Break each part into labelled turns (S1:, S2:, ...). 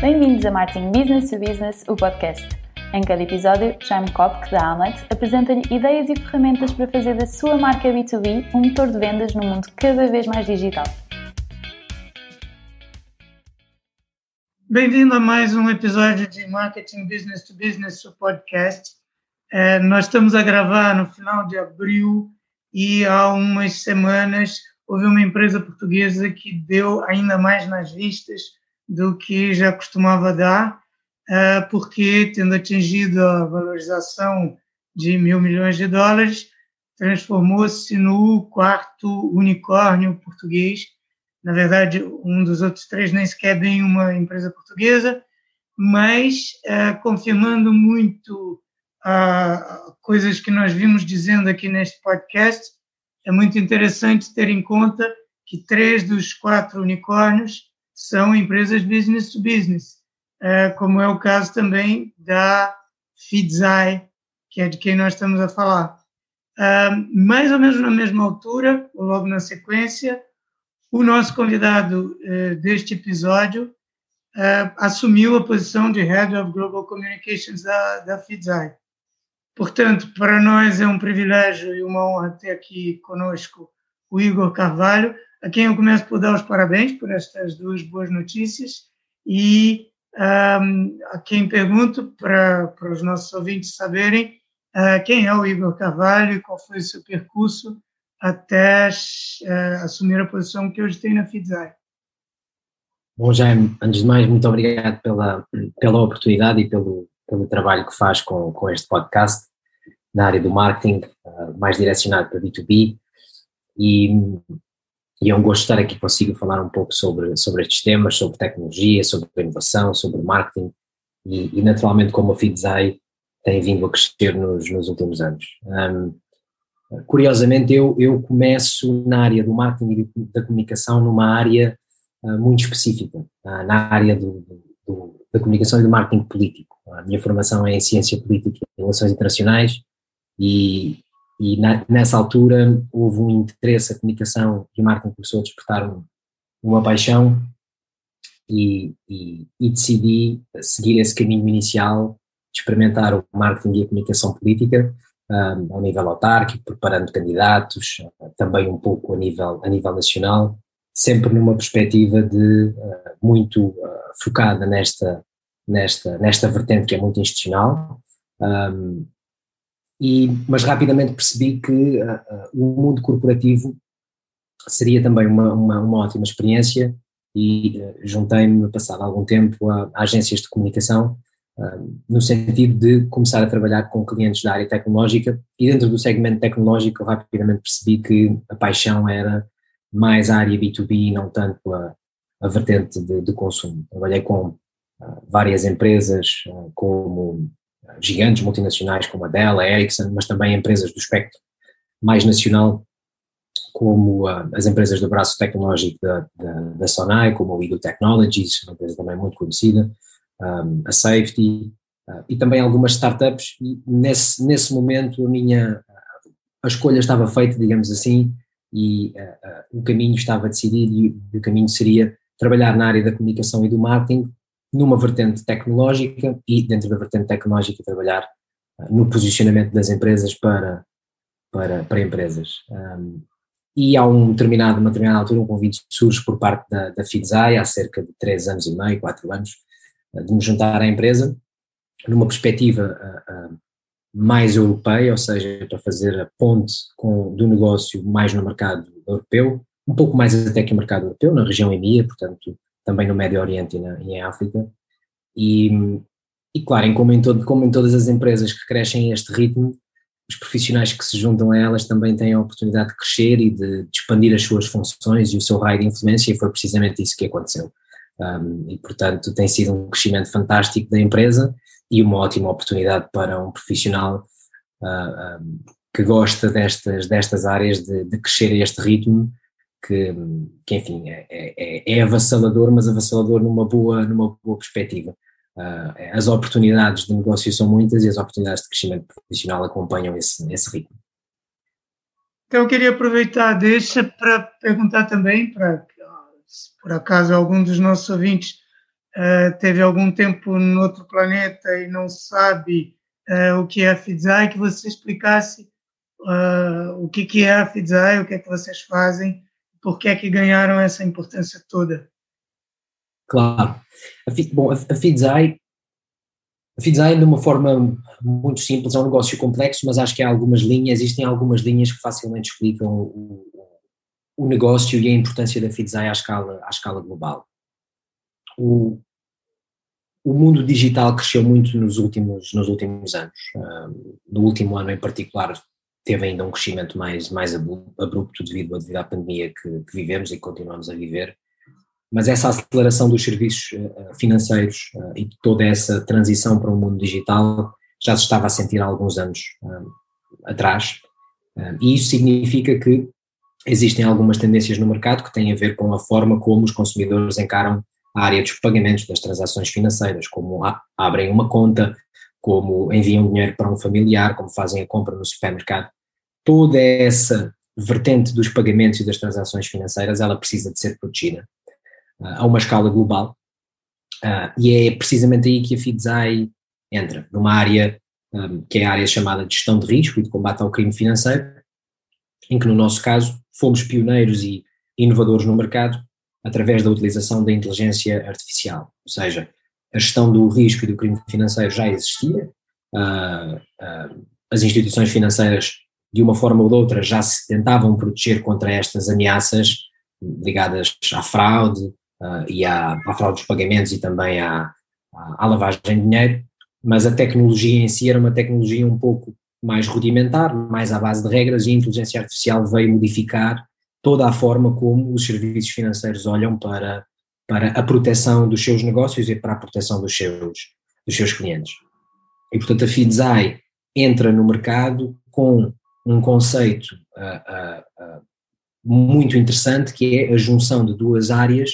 S1: Bem-vindos a Marketing Business to Business, o podcast. Em cada episódio, Jaime Kopk, da Amlet, apresenta-lhe ideias e ferramentas para fazer da sua marca B2B um motor de vendas num mundo cada vez mais digital.
S2: Bem-vindo a mais um episódio de Marketing Business to Business, o podcast. É, nós estamos a gravar no final de abril e há umas semanas houve uma empresa portuguesa que deu ainda mais nas vistas do que já costumava dar, eh, porque, tendo atingido a valorização de mil milhões de dólares, transformou-se no quarto unicórnio português. Na verdade, um dos outros três nem sequer bem uma empresa portuguesa, mas é, confirmando muito uh, coisas que nós vimos dizendo aqui neste podcast, é muito interessante ter em conta que três dos quatro unicórnios são empresas business to business, é, como é o caso também da Fidzai, que é de quem nós estamos a falar. Mais ou menos na mesma altura, ou logo na sequência, o nosso convidado é, deste episódio assumiu a posição de Head of Global Communications da, da Fidzai. Portanto, para nós é um privilégio e uma honra ter aqui conosco o Igor Carvalho, a quem eu começo por dar os parabéns por estas duas boas notícias e um, a quem pergunto para, para os nossos ouvintes saberem uh, quem é o Igor Carvalho e qual foi o seu percurso até uh, assumir a posição que hoje tem na FIDZAI.
S3: Bom, Jaime, antes de mais, muito obrigado pela, pela oportunidade e pelo, pelo trabalho que faz com, com este podcast na área do marketing, uh, mais direcionado para B2B. E e é um gosto estar aqui consigo falar um pouco sobre, sobre estes temas, sobre tecnologia, sobre inovação, sobre marketing e, e naturalmente como a Fidzai tem vindo a crescer nos, nos últimos anos. Um, curiosamente, eu, eu começo na área do marketing e da comunicação numa área uh, muito específica, uh, na área do, do, da comunicação e do marketing político. A minha formação é em ciência política e relações internacionais e, e na, nessa altura houve um interesse, a comunicação e o marketing começou a despertar um, uma paixão e, e, e, decidi seguir esse caminho inicial de experimentar o marketing e a comunicação política um, ao nível autárquico, preparando candidatos, também um pouco a nível, a nível nacional, sempre numa perspectiva de uh, muito uh, focada nesta, nesta, nesta vertente que é muito institucional, um, e, mas rapidamente percebi que uh, uh, o mundo corporativo seria também uma, uma, uma ótima experiência e uh, juntei-me, passado algum tempo, a, a agências de comunicação, no sentido de começar a trabalhar com clientes da área tecnológica e dentro do segmento tecnológico rapidamente percebi que a paixão era mais a área B2B e não tanto a, a vertente de, de consumo. Trabalhei com várias empresas como gigantes multinacionais como a Dell, a Ericsson, mas também empresas do espectro mais nacional, como uh, as empresas do braço tecnológico da, da, da Sonai, como a Wido Technologies, uma empresa também muito conhecida, um, a Safety, uh, e também algumas startups, e nesse, nesse momento a minha, a escolha estava feita, digamos assim, e uh, o caminho estava decidido e o caminho seria trabalhar na área da comunicação e do marketing numa vertente tecnológica e dentro da vertente tecnológica trabalhar uh, no posicionamento das empresas para, para, para empresas. Um, e há um determinado, uma determinada altura um convite surge por parte da, da FIDZAI há cerca de três anos e meio, quatro anos, uh, de me juntar à empresa numa perspectiva uh, mais europeia, ou seja, para fazer a ponte com, do negócio mais no mercado europeu, um pouco mais até que o mercado europeu, na região EMEA, portanto também no Médio Oriente e, na, e em África. E, e claro, como, em todo, como em todas as empresas que crescem a este ritmo, os profissionais que se juntam a elas também têm a oportunidade de crescer e de, de expandir as suas funções e o seu raio de influência, e foi precisamente isso que aconteceu. Um, e, portanto, tem sido um crescimento fantástico da empresa e uma ótima oportunidade para um profissional uh, um, que gosta destas, destas áreas de, de crescer a este ritmo que, que enfim, é, é, é, avassalador, mas avassalador numa boa, numa boa perspectiva. Uh, as oportunidades de negócio são muitas e as oportunidades de crescimento profissional acompanham esse, esse ritmo.
S2: Então, eu queria aproveitar deixa para perguntar também, para se por acaso algum dos nossos ouvintes uh, teve algum tempo no outro planeta e não sabe uh, o que é a FIDSAI, que você explicasse o que, que é a FIDSAI, o que é que vocês fazem, por que é que ganharam essa importância toda.
S3: Claro. Bom, a, FIDSAI a FIDSAI, de uma forma muito simples, é um negócio complexo, mas acho que há algumas linhas, existem algumas linhas que facilmente explicam o, o negócio e a importância da FIDSAI à escala, à escala global. O, o mundo digital cresceu muito nos últimos, nos últimos anos. no último ano em particular teve ainda um crescimento mais, mais abrupto devido, devido à pandemia que, que vivemos e continuamos a viver mas essa aceleração dos serviços eh, financeiros eh, e toda essa transição para um mundo digital já se estava a sentir há alguns anos eh, atrás, e isso significa que existem algumas tendências no mercado que têm a ver com a forma como os consumidores encaram a área dos pagamentos das transações financeiras, como abrem uma conta, como enviam dinheiro para um familiar, como fazem a compra no supermercado. Toda essa vertente dos pagamentos e das transações financeiras, ela precisa de ser protegida a uma escala global. Uh, e é precisamente aí que a FIDSAI entra, numa área um, que é a área chamada de gestão de risco e de combate ao crime financeiro, em que no nosso caso fomos pioneiros e inovadores no mercado através da utilização da inteligência artificial, ou seja, a gestão do risco e do crime financeiro já existia, as instituições financeiras de uma forma ou de outra já se tentavam proteger contra estas ameaças ligadas à fraude, uh, e à, à, fraude dos pagamentos e também à, à, lavagem de dinheiro, mas a tecnologia em si era uma tecnologia um pouco mais rudimentar, mais à base de regras, e a inteligência artificial veio modificar toda a forma como os serviços financeiros olham para, para a proteção dos seus negócios e para a proteção dos seus, dos seus clientes. E, portanto, a FIDSAI entra no mercado com um conceito uh, uh, muito interessante, que é a junção de duas áreas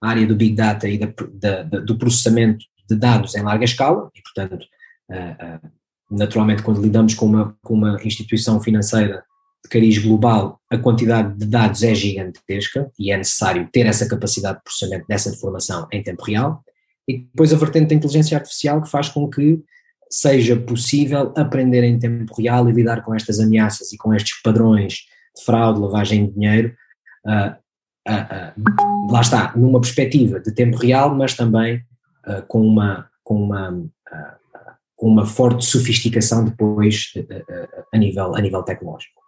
S3: a área do Big Data e da, da, da, do processamento de dados em larga escala, e portanto, naturalmente quando lidamos com uma, com uma instituição financeira de cariz global, a quantidade de dados é gigantesca e é necessário ter essa capacidade de processamento dessa informação em tempo real, e depois a vertente da inteligência artificial que faz com que seja possível aprender em tempo real e lidar com estas ameaças e com estes padrões de fraude, lavagem de dinheiro, uh, uh, uh, lá está, numa perspectiva de tempo real, mas também com, uma, com, uma, com uma forte sofisticação depois a, nível, a nível tecnológico.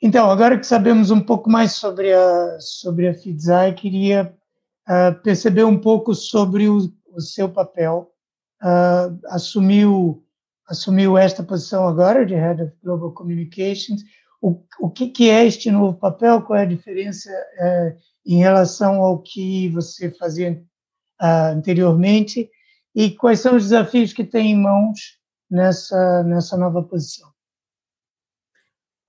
S2: Então, agora que sabemos um pouco mais sobre a, sobre a FIDSAI, queria perceber um pouco sobre o, o seu papel. Assumiu, assumiu esta posição agora de Head of Global Communications o, o que, que, é este novo papel, qual é a diferença é, em relação ao que você fazia uh, anteriormente e quais são os desafios que tem em mãos nessa, nessa nova posição?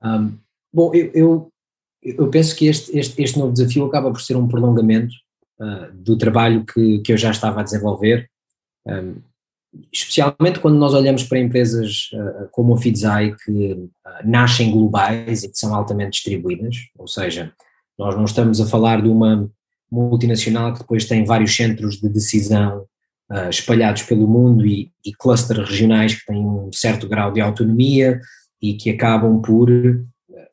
S3: Um, bom, eu, eu, eu, penso que este, este, este novo desafio acaba por ser um prolongamento uh, do trabalho que, que eu já estava a desenvolver. Um, especialmente quando nós olhamos para empresas uh, como a Fidzai que uh, nascem globais e que são altamente distribuídas, ou seja, nós não estamos a falar de uma multinacional que depois tem vários centros de decisão uh, espalhados pelo mundo e, e clusters regionais que têm um certo grau de autonomia e que acabam por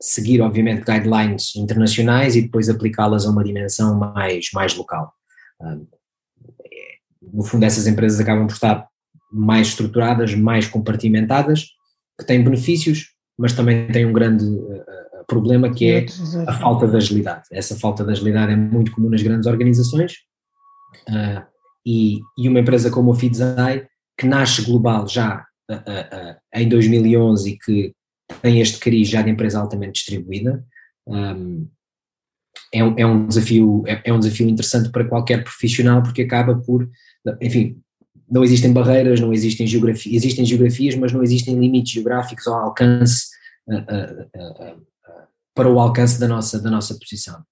S3: seguir, obviamente, guidelines internacionais e depois aplicá-las a uma dimensão mais, mais local. No fundo, essas empresas acabam por estar mais estruturadas, mais compartimentadas, que têm benefícios, mas também têm um grande uh, problema que é a falta de agilidade. Essa falta de agilidade é muito comum nas grandes organizações uh, e, e, uma empresa como a Fidzai, que nasce global já uh, em 2011 e que tem este cariz já de empresa altamente distribuída, um, é, é, um desafio, é, é um desafio interessante para qualquer profissional porque acaba por, enfim, não existem barreiras, não existem geografias, existem geografias, mas não existem limites geográficos ao alcance, uh, uh, uh, para o alcance da nossa, da nossa posição.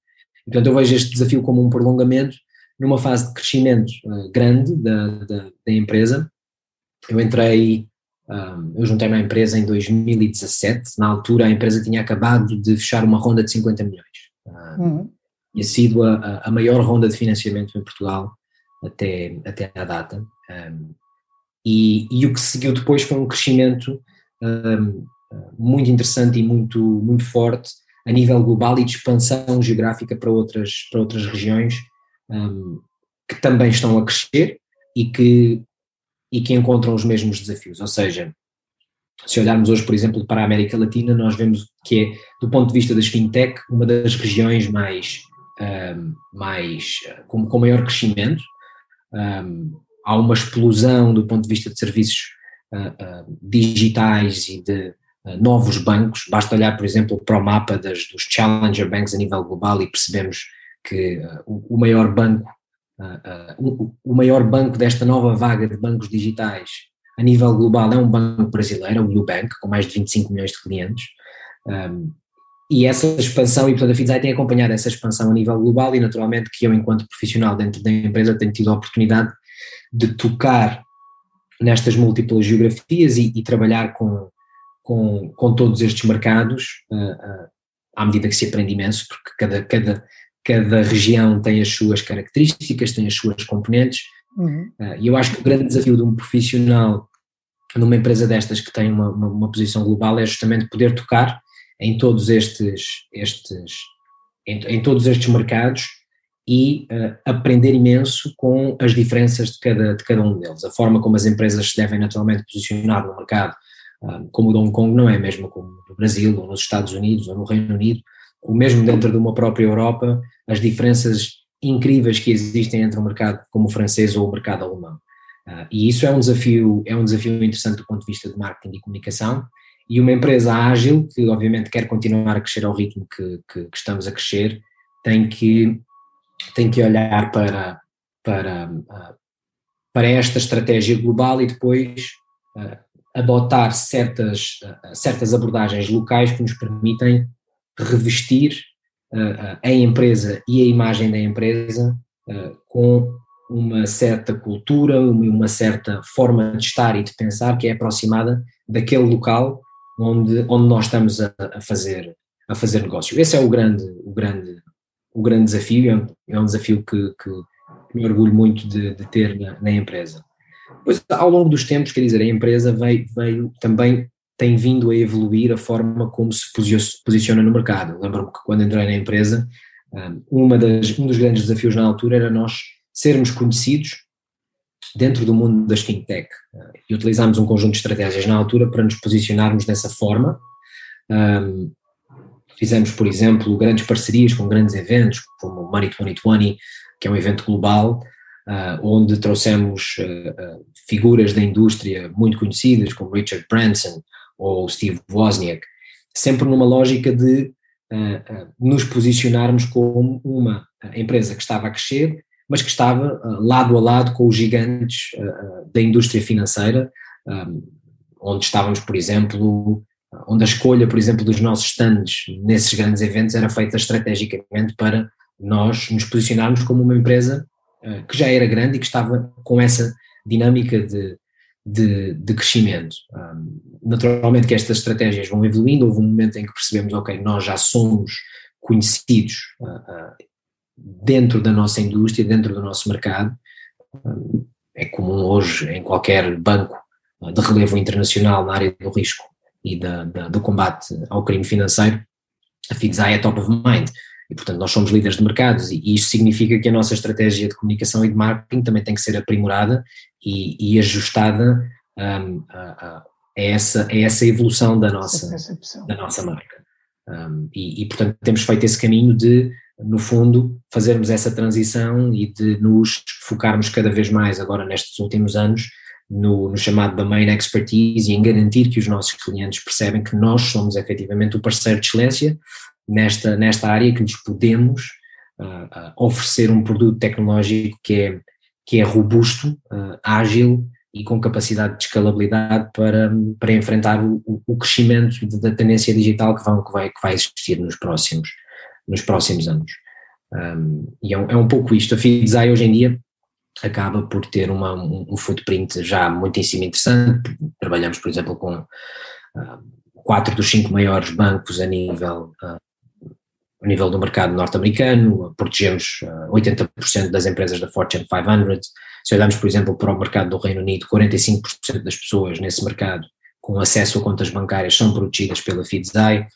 S3: Portanto, eu vejo este desafio como um prolongamento numa fase de crescimento eh, grande da, da, da, empresa. Eu entrei, eu juntei-me à empresa em 2017, na altura a empresa tinha acabado de fechar uma ronda de 50 milhões. Uhum. Tinha sido a, a maior ronda de financiamento em Portugal até, até à data. Um, e, e, o que seguiu depois foi um crescimento um, muito interessante e muito, muito forte a nível global e de expansão geográfica para outras, para outras regiões um, que também estão a crescer e que, e que encontram os mesmos desafios. Ou seja, se olharmos hoje, por exemplo, para a América Latina, nós vemos que é, do ponto de vista das fintech, uma das regiões mais, um, mais com, com maior crescimento. Um, há uma explosão do ponto de vista de serviços uh, uh, digitais e de uh, novos bancos. Basta olhar, por exemplo, para o mapa das, dos challenger banks a nível global e percebemos que o, o, maior banco, o, o maior banco desta nova vaga de bancos digitais a nível global é um banco brasileiro, o Nubank, com mais de 25 milhões de clientes. Um, e essa expansão, e portanto a FIDSAI tem acompanhado essa expansão a nível global e naturalmente que eu enquanto profissional dentro da empresa tenho tido a oportunidade de tocar nestas múltiplas geografias e, e trabalhar com, com, com, todos estes mercados uh, uh, à medida que se aprende imenso, porque cada, cada, cada região tem as suas características, tem as suas componentes Uhum. Uh, e eu acho que o grande desafio de um profissional numa empresa destas que tem uma, uma, uma, posição global é justamente poder tocar em todos estes, estes em, em todos estes mercados e uh, aprender imenso com as diferenças de cada, de cada um deles. A forma como as empresas se devem naturalmente posicionar no mercado, uh, como o Hong Kong, não é mesmo como no Brasil, ou nos Estados Unidos, ou no Reino Unido, ou mesmo dentro de uma própria Europa, as diferenças incríveis que existem entre o mercado como o francês ou o mercado alemão. Uh, e isso é um desafio, é um desafio interessante do ponto de vista de marketing e comunicação. E uma empresa ágil, que obviamente quer continuar a crescer ao ritmo que, que, que estamos a crescer, tem que, tem que olhar para, para, uh, para esta estratégia global e depois uh, adotar certas, certas abordagens locais que nos permitem revestir a empresa e a imagem da empresa com uma certa cultura, uma certa forma de estar e de pensar que é aproximada daquele local onde, onde nós estamos a, a fazer a fazer negócio. Esse é o grande o grande o grande desafio, é um é desafio que, que me orgulho muito de, de ter na, na, empresa. Pois ao longo dos tempos, quer dizer, a empresa veio, veio também tem vindo a evoluir a forma como se posiciona no mercado. Lembro-me que quando entrei na empresa, uma das, um dos grandes desafios na altura era nós sermos conhecidos dentro do mundo das fintech. E utilizámos um conjunto de estratégias na altura para nos posicionarmos dessa forma. fizemos, por exemplo, grandes parcerias com grandes eventos, como o Money 2020, que é um evento global, Uh, onde trouxemos uh, uh, figuras da indústria muito conhecidas, como Richard Branson, ou Steve Wozniak, sempre numa lógica de nos posicionarmos como uma empresa que estava a crescer, mas que estava uh, lado a lado com os gigantes da indústria financeira, um, onde estávamos, por exemplo, onde a escolha, por exemplo, dos nossos stands nesses grandes eventos era feita estrategicamente para nós nos posicionarmos como uma empresa que já era grande e que estava com essa dinâmica de de, de crescimento. Um, naturalmente que estas estratégias vão evoluindo, houve um momento em que percebemos, ok, nós já somos conhecidos dentro da nossa indústria, dentro do nosso mercado, é comum hoje em qualquer banco de relevo internacional na área do risco e da, da, do combate ao crime financeiro, a FIDSAI é top of mind. E, portanto, nós somos líderes de mercados e, e isto significa que a nossa estratégia de comunicação e de marketing também tem que ser aprimorada e, e ajustada um, a, a, essa, a essa evolução da nossa, da nossa marca. Um, e, e, portanto, temos feito esse caminho de, no fundo, fazermos essa transição e de nos focarmos cada vez mais, agora nestes últimos anos, no, no, chamado domain expertise e em garantir que os nossos clientes percebem que nós somos efetivamente o parceiro de excelência nesta, nesta área, que lhes podemos uh, uh, oferecer um produto tecnológico que é que é robusto, uh, ágil e com capacidade de escalabilidade para, para enfrentar o, o crescimento da tendência digital que, vão, que, vai, que vai existir nos próximos, nos próximos anos. Um, e é um, é um, pouco isto. A FIDESAI hoje em dia acaba por ter uma, um, um footprint já muitíssimo interessante. Trabalhamos, por exemplo, com uh, quatro dos cinco maiores bancos a nível uh, a nível do mercado norte-americano, protegemos 80% das empresas da Fortune 500. Se olharmos, por exemplo, para o mercado do Reino Unido, 45% das pessoas nesse mercado com acesso a contas bancárias são protegidas pela FIDSAI.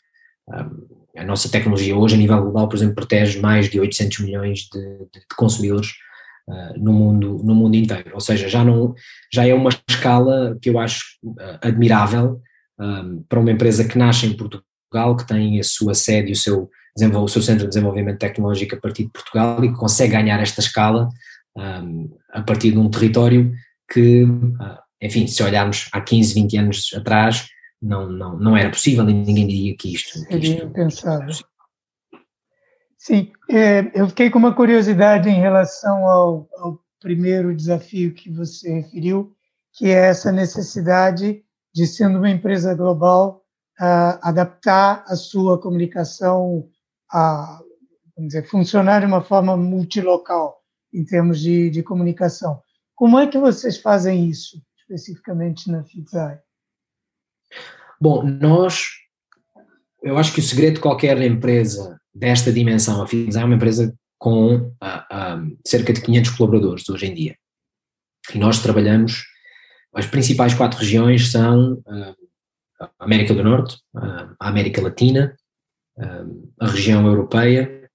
S3: A nossa tecnologia hoje, a nível global, por exemplo, protege mais de 800 milhões de, de, de consumidores uh, no, mundo, no mundo inteiro. Ou seja, já, não, já é uma escala que eu acho uh, admirável um, para uma empresa que nasce em Portugal, que tem a sua sede e o seu, o seu centro de desenvolvimento tecnológico a partir de Portugal e que consegue ganhar esta escala um, a partir de um território que, enfim, se olharmos há 15, 20 anos atrás, não, não, não era possível e ninguém diria que isto.
S2: Seria impensável. Sim, é, eu fiquei com uma curiosidade em relação ao, ao primeiro desafio que você referiu, que é essa necessidade de, sendo uma empresa global, uh, adaptar a sua comunicação a vamos dizer, funcionar de uma forma multilocal em termos de, de comunicação. Como é que vocês fazem isso, especificamente na FITSAI?
S3: Bom, nós, eu acho que o segredo de qualquer empresa desta dimensão, a é uma empresa com uh, uh, cerca de 500 colaboradores hoje em dia. E nós trabalhamos, as principais quatro regiões são uh, a América do Norte, a América Latina, a região europeia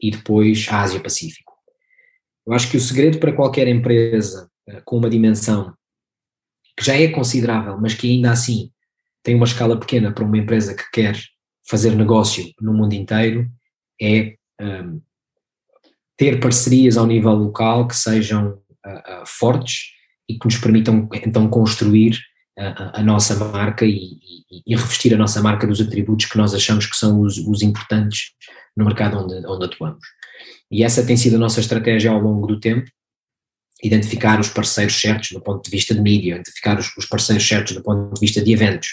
S3: e depois a Ásia-Pacífico. Eu acho que o segredo para qualquer empresa com uma dimensão que já é considerável, mas que ainda assim tem uma escala pequena para uma empresa que quer fazer negócio no mundo inteiro, é um, ter parcerias ao nível local que sejam uh, uh, fortes e que nos permitam então construir uh, a nossa marca e, e, e, revestir a nossa marca dos atributos que nós achamos que são os, os importantes no mercado onde, onde atuamos. E essa tem sido a nossa estratégia ao longo do tempo, identificar os parceiros certos do ponto de vista de mídia, identificar os, os parceiros certos do ponto de vista de eventos,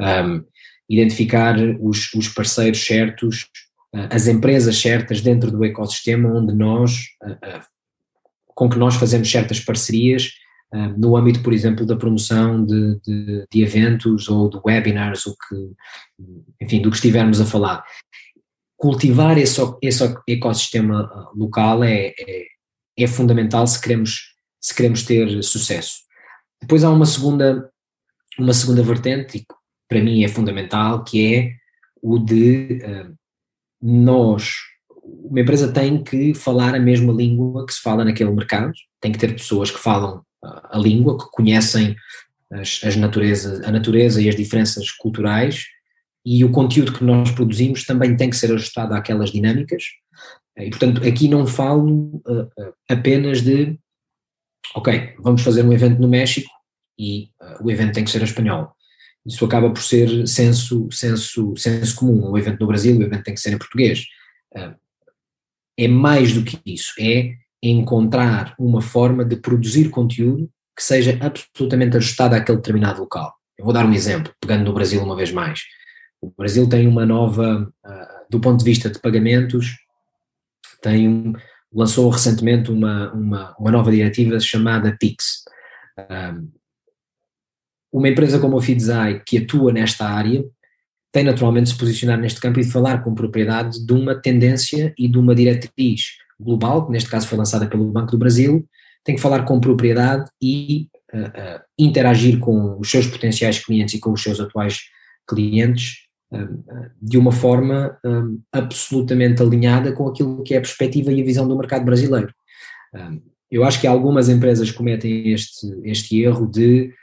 S3: um, identificar os, os, parceiros certos, uh, as empresas certas dentro do ecossistema onde nós, uh, uh, com que nós fazemos certas parcerias, no âmbito, por exemplo, da promoção de, de, de, eventos ou de webinars, o que, enfim, do que estivermos a falar. Cultivar esse, esse ecossistema local é, é é fundamental se queremos, se queremos ter sucesso. Depois há uma segunda, uma segunda vertente, que para mim é fundamental, que é o de uh, nós, uma empresa tem que falar a mesma língua que se fala naquele mercado, tem que ter pessoas que falam uh, a língua, que conhecem as, as naturezas, a natureza e as diferenças culturais, e o conteúdo que nós produzimos também tem que ser ajustado àquelas dinâmicas, e, portanto, aqui não falo uh, apenas de, ok, vamos fazer um evento no México e uh, o evento tem que ser espanhol. Isso acaba por ser senso, senso, senso comum. O evento no Brasil, o evento tem que ser em português. Uh, é mais do que isso, é encontrar uma forma de produzir conteúdo que seja absolutamente ajustado àquele determinado local. Eu vou dar um exemplo, pegando no Brasil uma vez mais. O Brasil tem uma nova, do ponto de vista de pagamentos, tem, lançou recentemente uma, uma, uma nova diretiva chamada PIX. Um, uma empresa como a Fidzai, que atua nesta área, tem naturalmente de se posicionar neste campo e de falar com propriedade de uma tendência e de uma diretriz global, que neste caso foi lançada pelo Banco do Brasil, tem que falar com propriedade e uh, uh, interagir com os seus potenciais clientes e com os seus atuais clientes de uma forma um, absolutamente alinhada com aquilo que é a perspectiva e a visão do mercado brasileiro. Um, eu acho que algumas empresas cometem este, este erro de,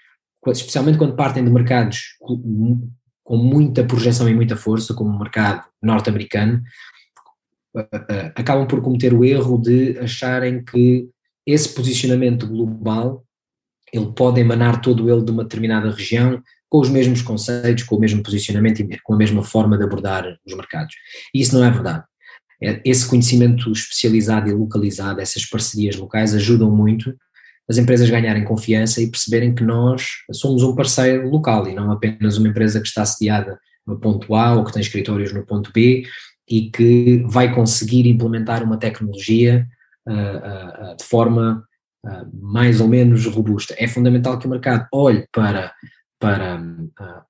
S3: especialmente quando partem de mercados com, muita projeção e muita força, como o mercado norte-americano, acabam por cometer o erro de acharem que esse posicionamento global ele pode emanar todo ele de uma determinada região, com os mesmos conceitos, com o mesmo posicionamento e com a mesma forma de abordar os mercados. E isso não é verdade. É, esse conhecimento especializado e localizado, essas parcerias locais ajudam muito as empresas ganharem confiança e perceberem que nós somos um parceiro local e não apenas uma empresa que está sediada no ponto A ou que tem escritórios no ponto B e que vai conseguir implementar uma tecnologia uh, uh, de forma uh, mais ou menos robusta. É fundamental que o mercado olhe para para uh,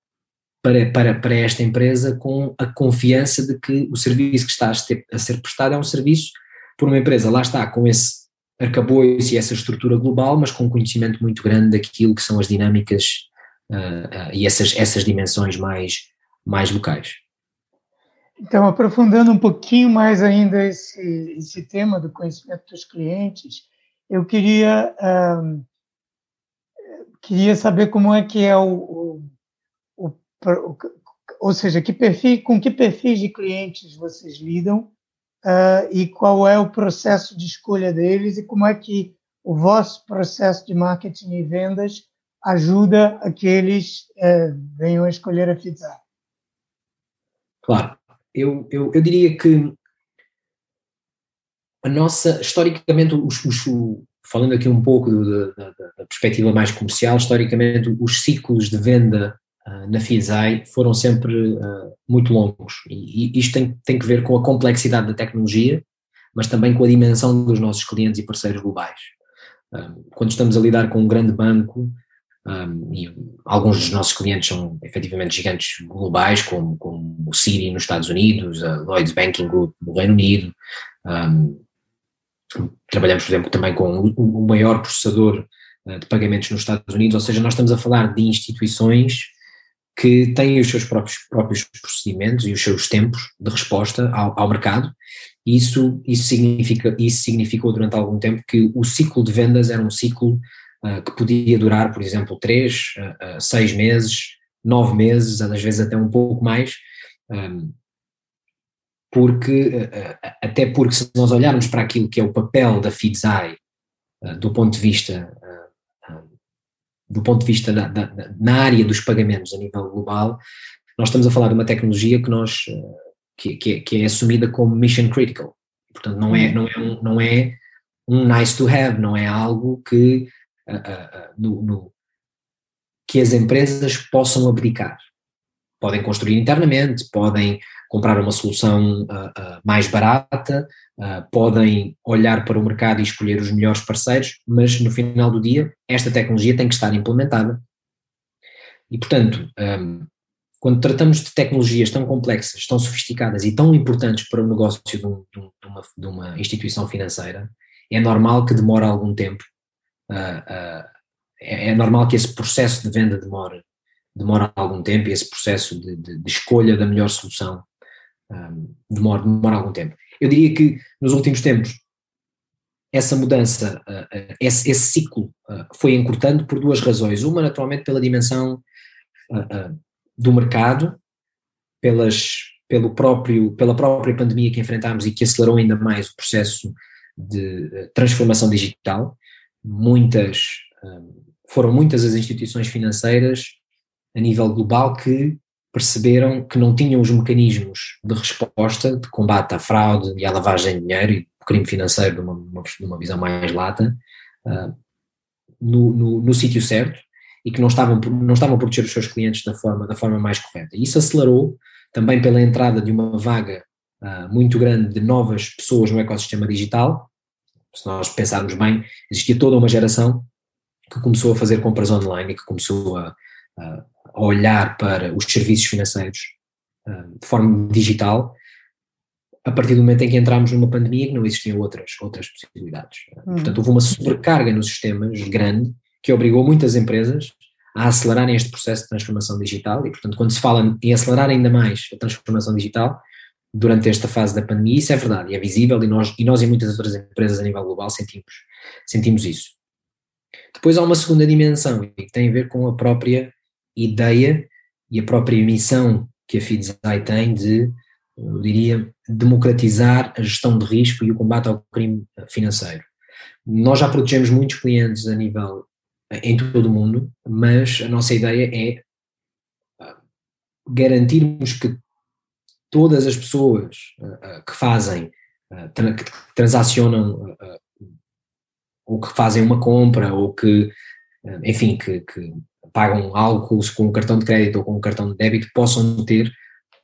S3: para, para, para esta empresa com a confiança de que o serviço que está a ser, a ser prestado é um serviço por uma empresa, lá está, com esse arcabouço e essa estrutura global, mas com um conhecimento muito grande daquilo que são as dinâmicas uh, uh, e essas, essas dimensões mais, mais locais.
S2: Então, aprofundando um pouquinho mais ainda esse, esse tema do conhecimento dos clientes, eu queria, um, queria saber como é que é o, o, o, ou seja, que perfil, com que perfis de clientes vocês lidam uh, e qual é o processo de escolha deles e como é que o vosso processo de marketing e vendas ajuda a que eles uh, venham a escolher a Fitzar.
S3: Claro eu, eu, eu diria que a nossa, historicamente, os, os, falando aqui um pouco do, da, da, perspectiva mais comercial, historicamente os ciclos de venda uh, na FISAI foram sempre uh, muito longos e, e, isto tem, tem que ver com a complexidade da tecnologia, mas também com a dimensão dos nossos clientes e parceiros globais. Uh, quando estamos a lidar com um grande banco, um, e alguns dos nossos clientes são efetivamente gigantes globais, como, como o Citi nos Estados Unidos, a Lloyds Banking Group no Reino Unido. Um, trabalhamos, por exemplo, também com o, maior processador uh, de pagamentos nos Estados Unidos, ou seja, nós estamos a falar de instituições que têm os seus próprios, próprios procedimentos e os seus tempos de resposta ao, ao mercado, e isso, isso, significa, isso significou durante algum tempo que o ciclo de vendas era um ciclo uh, que podia durar, por exemplo, três, uh, seis meses, nove meses, às vezes até um pouco mais, um, porque, até porque se nós olharmos para aquilo que é o papel da FIDSAI do ponto de vista do ponto de vista na, na, na, área dos pagamentos a nível global, nós estamos a falar de uma tecnologia que nós que, que, é, que é assumida como mission critical. Portanto, não é, não é, um, não é um nice to have, não é algo que no, no, que as empresas possam abdicar. Podem construir internamente, podem comprar uma solução uh, uh, mais barata, uh, podem olhar para o mercado e escolher os melhores parceiros, mas no final do dia esta tecnologia tem que estar implementada. E portanto, um, quando tratamos de tecnologias tão complexas, tão sofisticadas e tão importantes para o negócio de, um, de, uma, de uma instituição financeira, é normal que demore algum tempo uh, é, é, normal que esse processo de venda demore, demore algum tempo e esse processo de, de escolha da melhor solução um, demora, demora algum tempo. Eu diria que nos últimos tempos essa mudança, uh, esse, esse, ciclo uh, foi encurtando por duas razões. Uma, naturalmente, pela dimensão uh, do mercado, pelas, pelo próprio, pela própria pandemia que enfrentámos e que acelerou ainda mais o processo de transformação digital muitas, foram muitas as instituições financeiras a nível global que perceberam que não tinham os mecanismos de resposta, de combate à fraude e à lavagem de dinheiro e crime financeiro de uma, uma, uma visão mais lata, uh, no, no, no sítio certo e que não estavam, não estavam a proteger os seus clientes da forma, da forma mais correta. E isso acelerou também pela entrada de uma vaga uh, muito grande de novas pessoas no ecossistema digital, se nós pensarmos bem, existia toda uma geração que começou a fazer compras online e que começou a, a olhar para os serviços financeiros uh, de forma digital a partir do momento em que entramos numa pandemia que não existiam outras, outras possibilidades. Uhum. Portanto, houve uma sobrecarga nos sistemas grande que obrigou muitas empresas a acelerarem este processo de transformação digital e, portanto, quando se fala em acelerar ainda mais a transformação digital, durante esta fase da pandemia, isso é verdade, é visível e nós, e nós e muitas outras empresas a nível global sentimos, sentimos isso. Depois há uma segunda dimensão que tem a ver com a própria ideia e a própria missão que a FIDSAI tem de, eu diria, democratizar a gestão de risco e o combate ao crime financeiro. Nós já protegemos muitos clientes a nível em todo o mundo, mas a nossa ideia é ah, garantirmos que todas as pessoas uh, que fazem, que transacionam ou que fazem uma compra ou que, enfim, que, que, pagam algo com um cartão de crédito ou com um cartão de débito possam ter,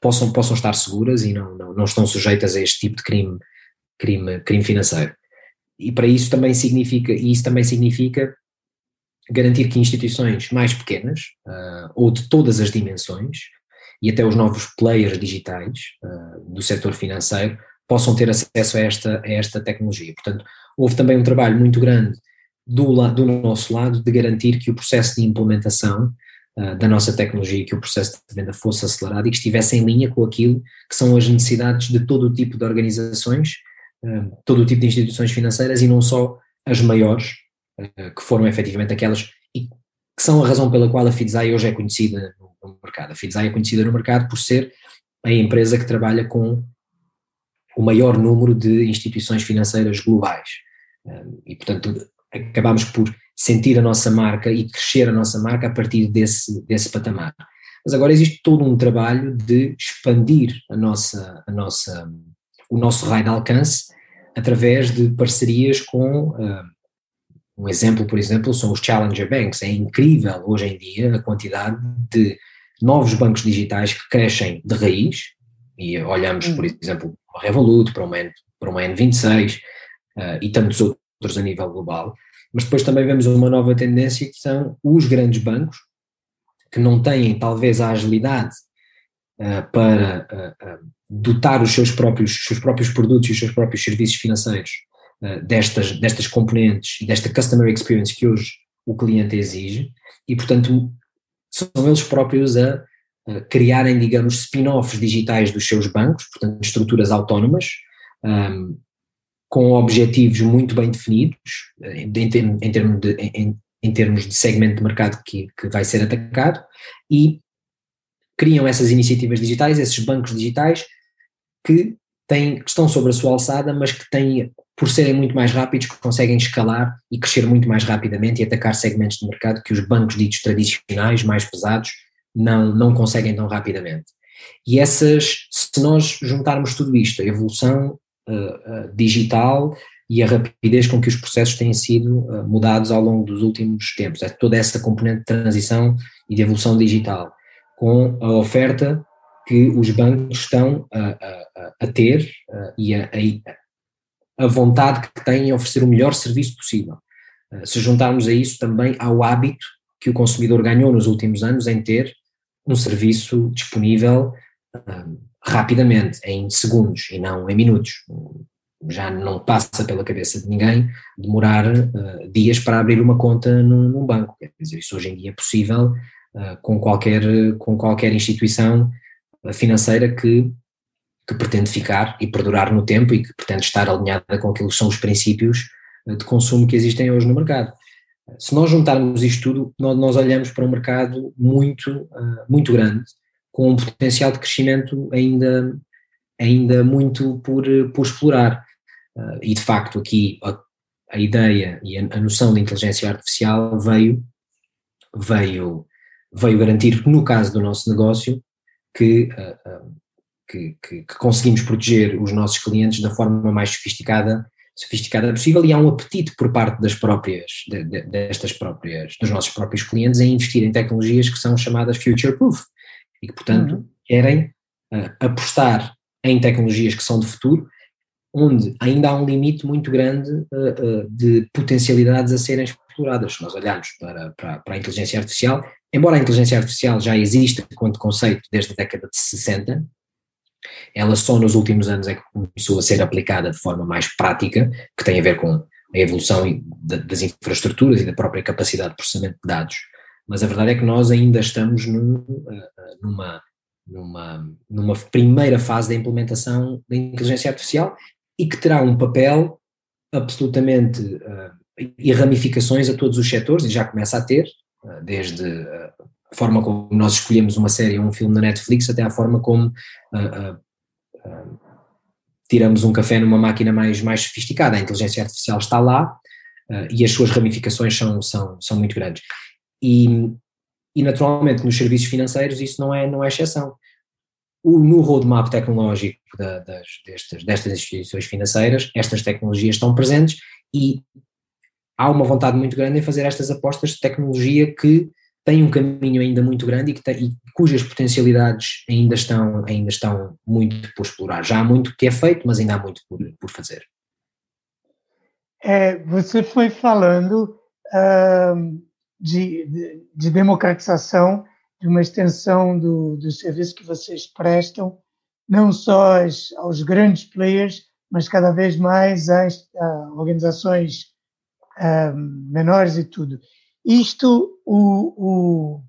S3: possam, possam estar seguras e não, não, não estão sujeitas a este tipo de crime, crime, crime financeiro. E para isso também significa, isso também significa garantir que instituições mais pequenas, uh, ou de todas as dimensões, e até os novos players digitais uh, do setor financeiro possam ter acesso a esta, a esta tecnologia. Portanto, houve também um trabalho muito grande do, do nosso lado de garantir que o processo de implementação uh, da nossa tecnologia, que o processo de venda fosse acelerado e que estivesse em linha com aquilo que são as necessidades de todo o tipo de organizações, uh, todo o tipo de instituições financeiras e não só as maiores, uh, que foram efetivamente aquelas e que são a razão pela qual a Fidzai hoje é conhecida no mercado. A Fidzai é conhecida no mercado por ser a empresa que trabalha com o maior número de instituições financeiras globais. E, portanto, acabamos por sentir a nossa marca e crescer a nossa marca a partir desse, desse patamar. Mas agora existe todo um trabalho de expandir a nossa, a nossa, o nosso raio de alcance através de parcerias com, uh, um exemplo, por exemplo, são os Challenger Banks. É incrível hoje em dia a quantidade de novos bancos digitais que crescem de raiz, e olhamos, por hum. exemplo, para o Revolut, para uma, N, para uma N26 uh, e tantos outros a nível global, mas depois também vemos uma nova tendência que são os grandes bancos, que não têm talvez a agilidade uh, para uh, dotar os seus próprios, seus próprios produtos e os seus próprios serviços financeiros destas, destas componentes e desta customer experience que hoje o cliente exige, e portanto são eles próprios a, a criarem, digamos, spin-offs digitais dos seus bancos, portanto estruturas autónomas, um, com objetivos muito bem definidos, eh, em, em, termos, de, em, em termos de segmento de mercado que, que vai ser atacado, e criam essas iniciativas digitais, esses bancos digitais, que, têm, que estão sobre a sua alçada, mas que têm, por serem muito mais rápidos, conseguem escalar e crescer muito mais rapidamente e atacar segmentos de mercado que os bancos ditos tradicionais, mais pesados, não, não conseguem tão rapidamente. E essas, se nós juntarmos tudo isto, a evolução uh, digital e a rapidez com que os processos têm sido uh, mudados ao longo dos últimos tempos. É toda essa componente de transição e de evolução digital, com a oferta que os bancos estão a, a, a ter e a, a, vontade que têm em oferecer o melhor serviço possível. se juntarmos a isso também ao hábito que o consumidor ganhou nos últimos anos em ter um serviço disponível rapidamente, em segundos e não em minutos. Já não passa pela cabeça de ninguém demorar uh, dias para abrir uma conta num, num, banco. Quer dizer, isso hoje em dia é possível uh, com, qualquer, com qualquer instituição eh, financeira que, que pretende ficar e perdurar no tempo e que pretende estar alinhada com aquilo que são os princípios de consumo que existem hoje no mercado. Se nós juntarmos isto tudo, nós, nós olhamos para um mercado muito, muito grande, com um potencial de crescimento ainda, ainda muito por, por explorar. Uh, e de facto aqui a, a ideia e a, a, noção de inteligência artificial veio, veio, veio garantir, no caso do nosso negócio, que, uh, que, que, que, conseguimos proteger os nossos clientes da forma mais sofisticada sofisticada possível e há um apetite por parte das próprias, de, de, destas próprias, dos nossos próprios clientes em investir em tecnologias que são chamadas future proof, e que, portanto, uhum. querem uh, apostar em tecnologias que são de futuro, onde ainda há um limite muito grande uh, uh, de potencialidades a serem exploradas. Se nós olharmos para, para, para, a inteligência artificial, embora a inteligência artificial já exista quanto conceito desde a década de 60, ela só nos últimos anos é que começou a ser aplicada de forma mais prática, que tem a ver com a evolução das infraestruturas e da própria capacidade de processamento de dados mas a verdade é que nós ainda estamos num, eh, eh, numa, numa, numa primeira fase da implementação da inteligência artificial e que terá um papel absolutamente uh, e ramificações a todos os setores, e já começa a ter, uh, desde a forma como nós escolhemos uma série ou um filme na Netflix até a forma como tiramos um café numa máquina mais, mais sofisticada. A inteligência artificial está lá e as suas ramificações são, são, são muito grandes. E, e naturalmente nos serviços financeiros isso não é, não é exceção. O, no roadmap tecnológico da, das, destas, destas instituições financeiras, estas tecnologias estão presentes e há uma vontade muito grande em fazer estas apostas de tecnologia que têm um caminho ainda muito grande e, que tem, e cujas potencialidades ainda estão, ainda estão muito por explorar. Já há muito que é feito, mas ainda há muito por, por fazer.
S2: É, você foi falando de, de, de democratização de uma extensão do, do serviço que vocês prestam, não só aos grandes players, mas cada vez mais às, organizações um, menores e tudo. Isto, o, o,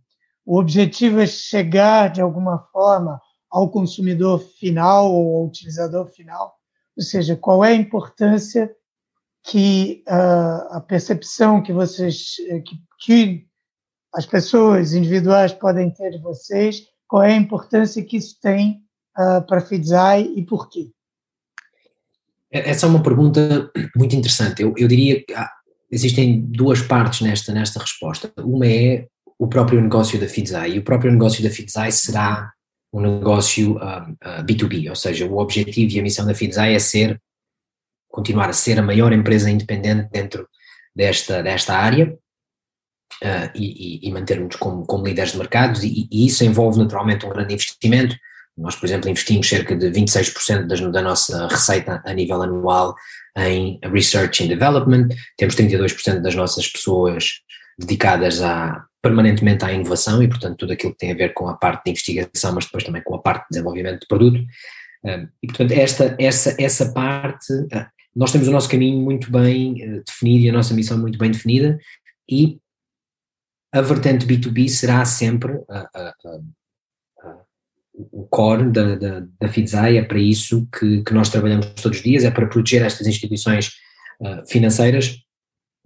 S2: o objetivo é chegar de alguma forma ao consumidor final ou ao utilizador final, ou seja, qual é a importância que uh, a percepção que vocês, que, que as pessoas individuais podem ter de vocês, qual é a importância que isso tem uh, para a e por quê?
S3: É, essa é uma pergunta muito interessante. Eu, eu diria que existem duas partes nesta, nesta resposta. Uma é o próprio negócio da Fidzai, e o próprio negócio da Fidzai será um negócio uh, uh, B2B, ou seja, o objetivo e a missão da Fidzai é ser, continuar a ser a maior empresa independente dentro desta, desta área uh, e, e mantermos como, como líderes de mercados, e, e, isso envolve naturalmente um grande investimento. Nós, por exemplo, investimos cerca de 26% das, da nossa receita a nível anual em Research and Development, temos 32% das nossas pessoas dedicadas a, permanentemente à inovação e, portanto, tudo aquilo que tem a ver com a parte de investigação, mas depois também com a parte de desenvolvimento de produto. Ah, e, portanto, esta, essa, essa parte, ah, nós temos o nosso caminho muito bem ah, definido e a nossa missão muito bem definida e a vertente B2B será sempre o core da, da, da é para isso que, que, nós trabalhamos todos os dias, é para proteger estas instituições uh, financeiras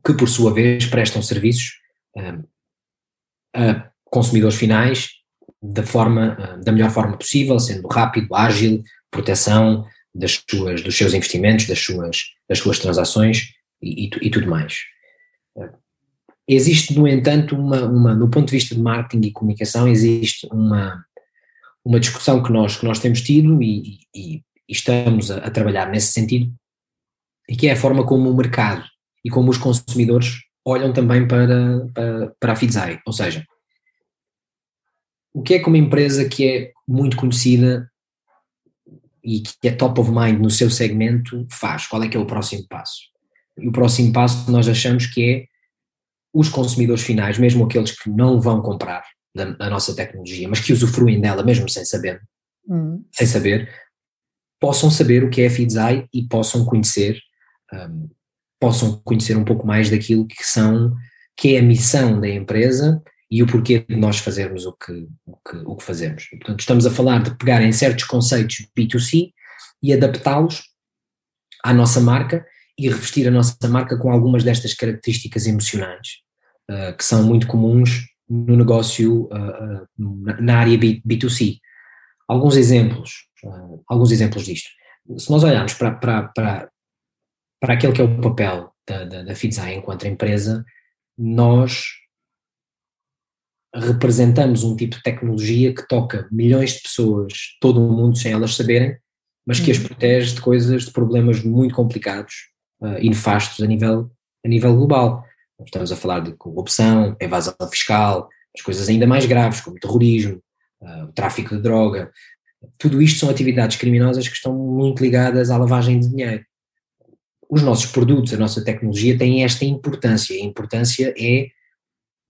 S3: que, por sua vez, prestam serviços uh, a consumidores finais da forma, da melhor forma possível, sendo rápido, ágil, proteção das suas, dos seus investimentos, das suas, das suas transações e, e, e tudo mais. Existe, no entanto, uma, uma, no ponto de vista de marketing e comunicação, existe uma, uma discussão que nós, que nós temos tido e, e, e estamos a, a, trabalhar nesse sentido, e que é a forma como o mercado e como os consumidores olham também para, para, para a Fidzai. Ou seja, o que é que uma empresa que é muito conhecida e que é top of mind no seu segmento faz? Qual é que é o próximo passo? E o próximo passo nós achamos que é os consumidores finais, mesmo aqueles que não vão comprar, da, da nossa tecnologia, mas que usufruem dela mesmo sem saber,
S2: uhum.
S3: sem saber, possam saber o que é a FeedSci e possam conhecer, um, possam conhecer um pouco mais daquilo que são, que é a missão da empresa e o porquê de nós fazermos o que, o que, o que fazemos. E, portanto, estamos a falar de pegar em certos conceitos B2C e adaptá-los à nossa marca e revestir a nossa marca com algumas destas características emocionais, uh, que são muito comuns no negócio, uh, uh, na área B, 2 c Alguns exemplos, alguns exemplos disto. Se nós olharmos para, para, para, para aquele que é o papel da, da, da FIDSAI enquanto empresa, nós representamos um tipo de tecnologia que toca milhões de pessoas, todo o mundo, sem elas saberem, mas que as uhum. protege de coisas, de problemas muito complicados uh, e nefastos a nível, a nível global. Estamos a falar de corrupção, evasão fiscal, as coisas ainda mais graves, como terrorismo, uh, o tráfico de droga. Tudo isto são atividades criminosas que estão muito ligadas à lavagem de dinheiro. Os nossos produtos, a nossa tecnologia têm esta importância. A importância é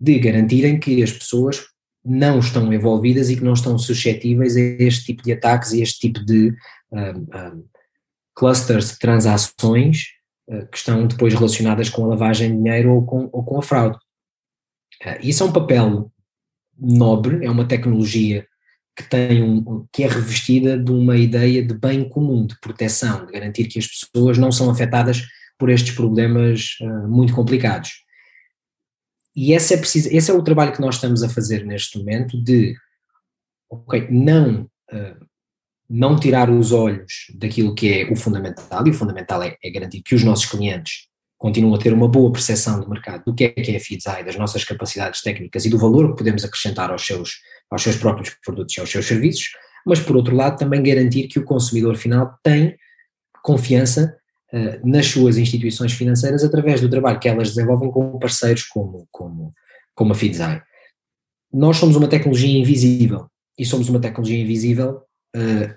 S3: de garantirem que as pessoas não estão envolvidas e que não estão suscetíveis a este tipo de ataques e este tipo de um, um, clusters de transações eh, que estão depois relacionadas com a lavagem de dinheiro ou com, ou com a fraude. Eh, isso é um papel nobre, é uma tecnologia que tem um, que é revestida de uma ideia de bem comum, de proteção, de garantir que as pessoas não são afetadas por estes problemas uh, muito complicados. E esse é, preciso, esse é o trabalho que nós estamos a fazer neste momento de, ok, não uh, não tirar os olhos daquilo que é o fundamental, e o fundamental é, é garantir que os nossos clientes continuam a ter uma boa percepção do mercado, do que é que é a FIDSAI, das nossas capacidades técnicas e do valor que podemos acrescentar aos seus, aos seus próprios produtos e aos seus serviços, mas por outro lado também garantir que o consumidor final tem confiança nas suas instituições financeiras através do trabalho que elas desenvolvem com parceiros como, como, como a FIDSAI. Nós somos uma tecnologia invisível e somos uma tecnologia invisível uh,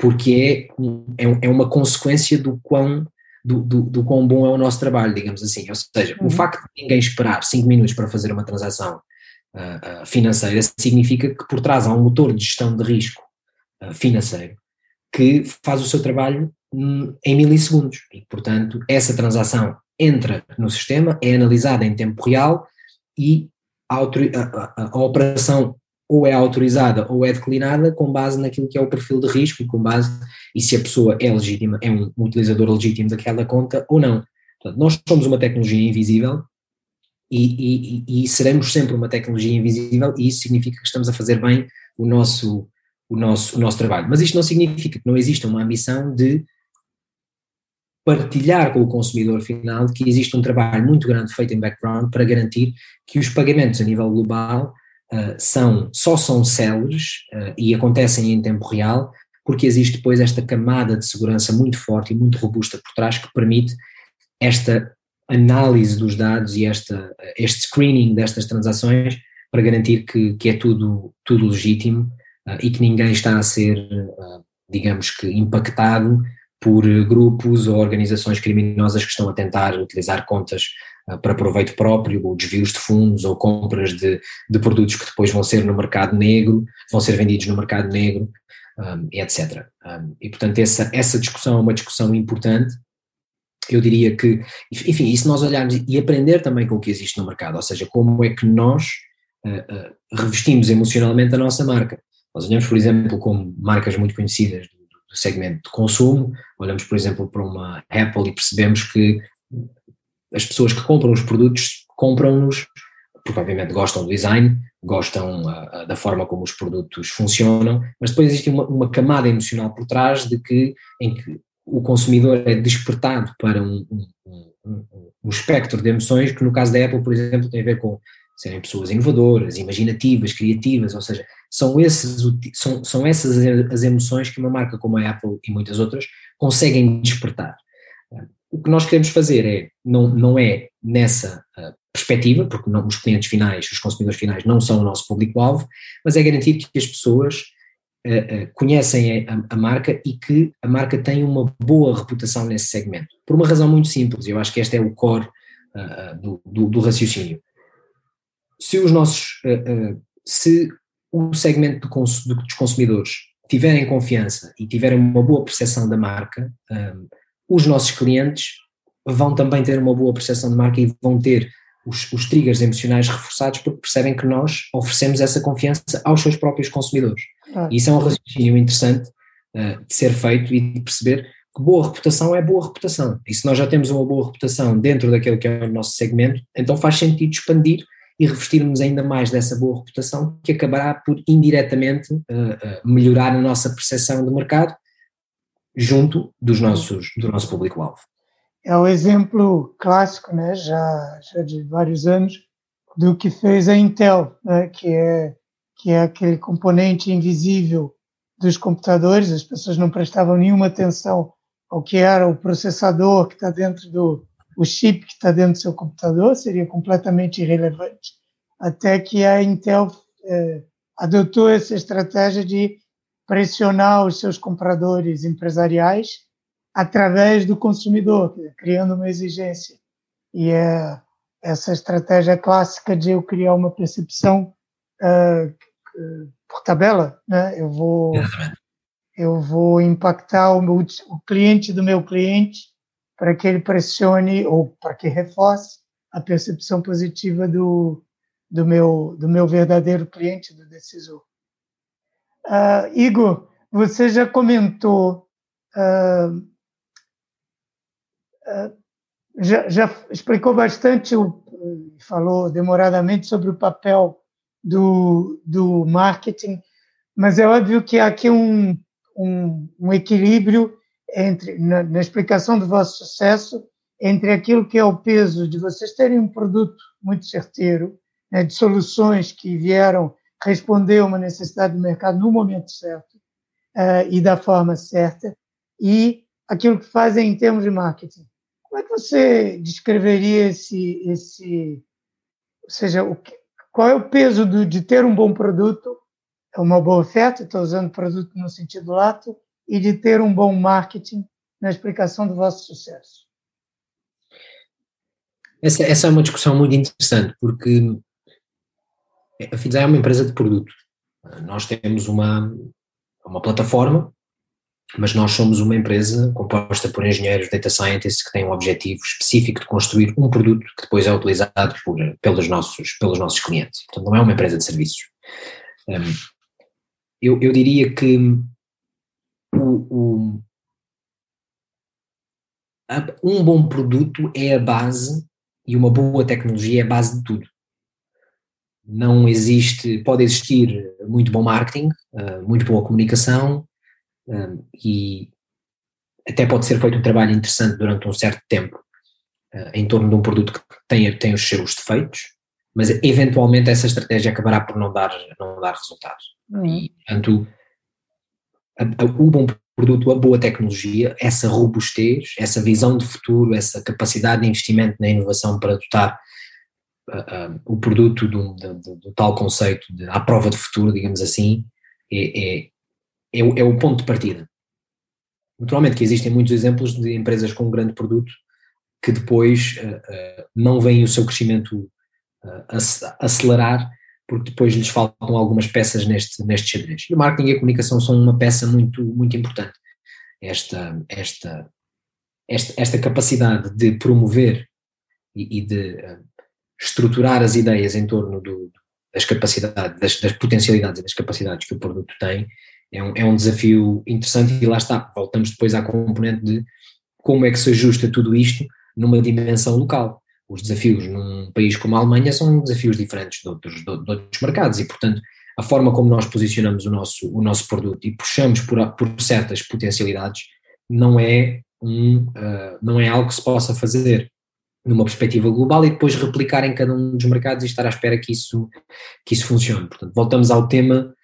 S3: porque é, é, é, uma consequência do quão, do, do, do, quão bom é o nosso trabalho, digamos assim. Ou seja, uhum. o facto de ninguém esperar 5 minutos para fazer uma transação uh, financeira, significa que por trás há um motor de gestão de risco uh, financeiro que faz o seu trabalho um, em milissegundos e, portanto, essa transação entra no sistema, é analisada em tempo real e a, a, a, a operação ou é autorizada ou é declinada com base naquilo que é o perfil de risco e com base e se a pessoa é legítima, é um utilizador legítimo daquela conta ou não. Portanto, nós somos uma tecnologia invisível e, e, e, seremos sempre uma tecnologia invisível e isso significa que estamos a fazer bem o nosso, o nosso, o nosso trabalho. Mas isto não significa que não exista uma ambição de partilhar com o consumidor final que existe um trabalho muito grande feito em background para garantir que os pagamentos a nível global uh, são, só são céleres uh, e acontecem em tempo real, porque existe depois esta camada de segurança muito forte e muito robusta por trás que permite esta análise dos dados e esta, este screening destas transações para garantir que, que é tudo, tudo legítimo e que ninguém está a ser, uh, digamos que, impactado por grupos ou organizações criminosas que estão a tentar utilizar contas para proveito próprio, ou desvios de fundos, ou compras de, de produtos que depois vão ser no mercado negro, vão ser vendidos no mercado negro, um, etc. Um, e portanto essa, essa discussão é uma discussão importante eu diria que, enfim, e se nós olharmos e aprender também com o que existe no mercado, ou seja, como é que nós uh, uh, revestimos emocionalmente a nossa marca. Nós olhamos, por exemplo, como marcas muito conhecidas do, segmento de consumo, olhamos, por exemplo, para uma Apple e percebemos que as pessoas que compram os produtos compram-nos porque obviamente gostam do design, gostam uh, da forma como os produtos funcionam, mas depois existe uma, uma camada emocional por trás de que, em que o consumidor é despertado para um, um, um, um, espectro de emoções que no caso da Apple, por exemplo, tem a ver com serem pessoas inovadoras, imaginativas, criativas, ou seja, são, esses, são, são essas as emoções que uma marca como a Apple e muitas outras conseguem despertar. O que nós queremos fazer é, não, não é nessa uh, perspectiva, porque não, os clientes finais, os consumidores finais não são o nosso público-alvo, mas é garantir que as pessoas uh, conhecem a, a, marca e que a marca tem uma boa reputação nesse segmento. Por uma razão muito simples, eu acho que este é o core uh, do, do, do, raciocínio. Se os nossos, se o segmento dos consumidores tiverem confiança e tiverem uma boa percepção da marca, um, os nossos clientes vão também ter uma boa percepção de marca e vão ter os, os triggers emocionais reforçados porque percebem que nós oferecemos essa confiança aos seus próprios consumidores. Ah. E isso é um raciocínio interessante uh, de ser feito e de perceber que boa reputação é boa reputação. E se nós já temos uma boa reputação dentro daquele que é o nosso segmento, então faz sentido expandir e revestirmos ainda mais dessa boa reputação que acabará por indiretamente uh, uh, melhorar a nossa percepção de mercado junto dos nossos, do nosso público-alvo.
S2: É o exemplo clássico, né, já, já de vários anos, do que fez a Intel, né, que, é, que é aquele componente invisível dos computadores, as pessoas não prestavam nenhuma atenção ao que era o processador que está dentro do o chip que está dentro do seu computador, seria completamente irrelevante, até que a Intel é, adotou essa estratégia de pressionar os seus compradores empresariais através do consumidor, criando uma exigência. E é essa estratégia clássica de eu criar uma percepção uh, por tabela, né? Eu vou eu vou impactar o, meu, o cliente do meu cliente para que ele pressione ou para que reforce a percepção positiva do, do meu do meu verdadeiro cliente, do decisor. Uh, Igor, você já comentou uh, já, já explicou bastante, falou demoradamente sobre o papel do, do marketing, mas é óbvio que há aqui um, um, um equilíbrio entre na, na, explicação do vosso sucesso entre aquilo que é o peso de vocês terem um produto muito certeiro, né, de soluções que vieram responder a uma necessidade do mercado no momento certo uh, e da forma certa, e aquilo que fazem em termos de marketing. Como é que você descreveria esse, esse ou seja, o que, qual é o peso do, de ter um bom produto, é uma boa oferta, estou usando produto no sentido lato, e de ter um bom marketing na explicação do vosso sucesso?
S3: Essa, essa é uma discussão muito interessante, porque A Fidesai é uma empresa de produto. Nós temos uma, uma plataforma, mas nós somos uma empresa composta por engenheiros, data scientists, que têm um objetivo específico de construir um produto que depois é utilizado por, pelos, nossos, pelos nossos clientes. Portanto, não é uma empresa de serviços. Um, eu, eu diria que o, o, um bom produto é a base e uma boa tecnologia é a base de tudo. Não existe, pode existir muito bom marketing, ah, muito boa comunicação ah, e até pode ser feito um trabalho interessante durante um certo tempo ah, em torno de um produto que tem, tem os seus defeitos, mas eventualmente essa estratégia acabará por não dar, não dar resultados. Uhum. E, portanto, o bom produto, a boa tecnologia, essa robustez, essa visão de futuro, essa capacidade de investimento na inovação para dotar uh, uh, o produto do, do, do, tal conceito de à prova de futuro, digamos assim, é, é, é, o, é o ponto de partida. Naturalmente que existem muitos exemplos de empresas com um grande produto que depois uh, não veem o seu crescimento acelerar porque depois lhes faltam algumas peças neste, neste xadrez. E o marketing e a comunicação são uma peça muito, muito importante. Esta, esta, esta, esta capacidade de promover e, e de uh, estruturar as ideias em torno do, das capacidades, das, das, potencialidades e das capacidades que o produto tem, é um, é um desafio interessante e lá está, voltamos depois à componente de como é que se ajusta tudo isto numa dimensão local os desafios num país como a Alemanha são desafios diferentes de outros, de, de outros mercados e, portanto, a forma como nós posicionamos o nosso, o nosso produto e puxamos por, por certas potencialidades não é, um, uh, não é algo que se possa fazer numa perspectiva global e depois replicar em cada um dos mercados e estar à espera que isso, que isso funcione. Portanto, voltamos ao tema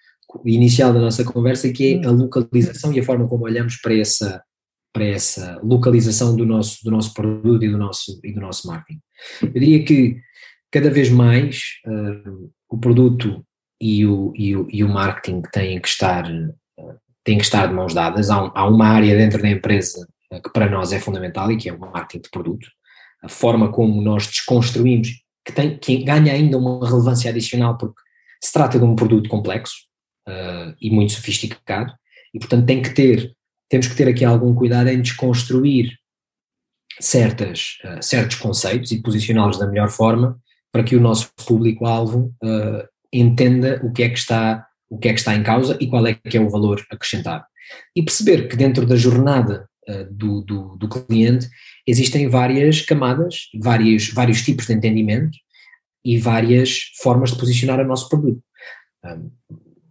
S3: inicial da nossa conversa, que é a localização e a forma como olhamos para essa, para essa localização do nosso, do nosso produto e do nosso, e do nosso marketing. Eu diria que cada vez mais uh, o produto e o, e, o, e o marketing têm que estar, uh, têm que estar de mãos dadas. Há, um, há uma área dentro da empresa uh, que para nós é fundamental e que é o marketing de produto. A forma como nós desconstruímos, que, tem, que ganha ainda uma relevância adicional porque se trata de um produto complexo e muito sofisticado e portanto tem que ter temos que ter aqui algum cuidado em desconstruir certas, uh, certos conceitos e posicioná-los da melhor forma para que o nosso público-alvo uh, entenda o que é que está o que é que está em causa e qual é que é o valor acrescentado. E perceber que dentro da jornada uh, do, do, do, cliente existem várias camadas, vários, vários tipos de entendimento e várias formas de posicionar o nosso produto. Um,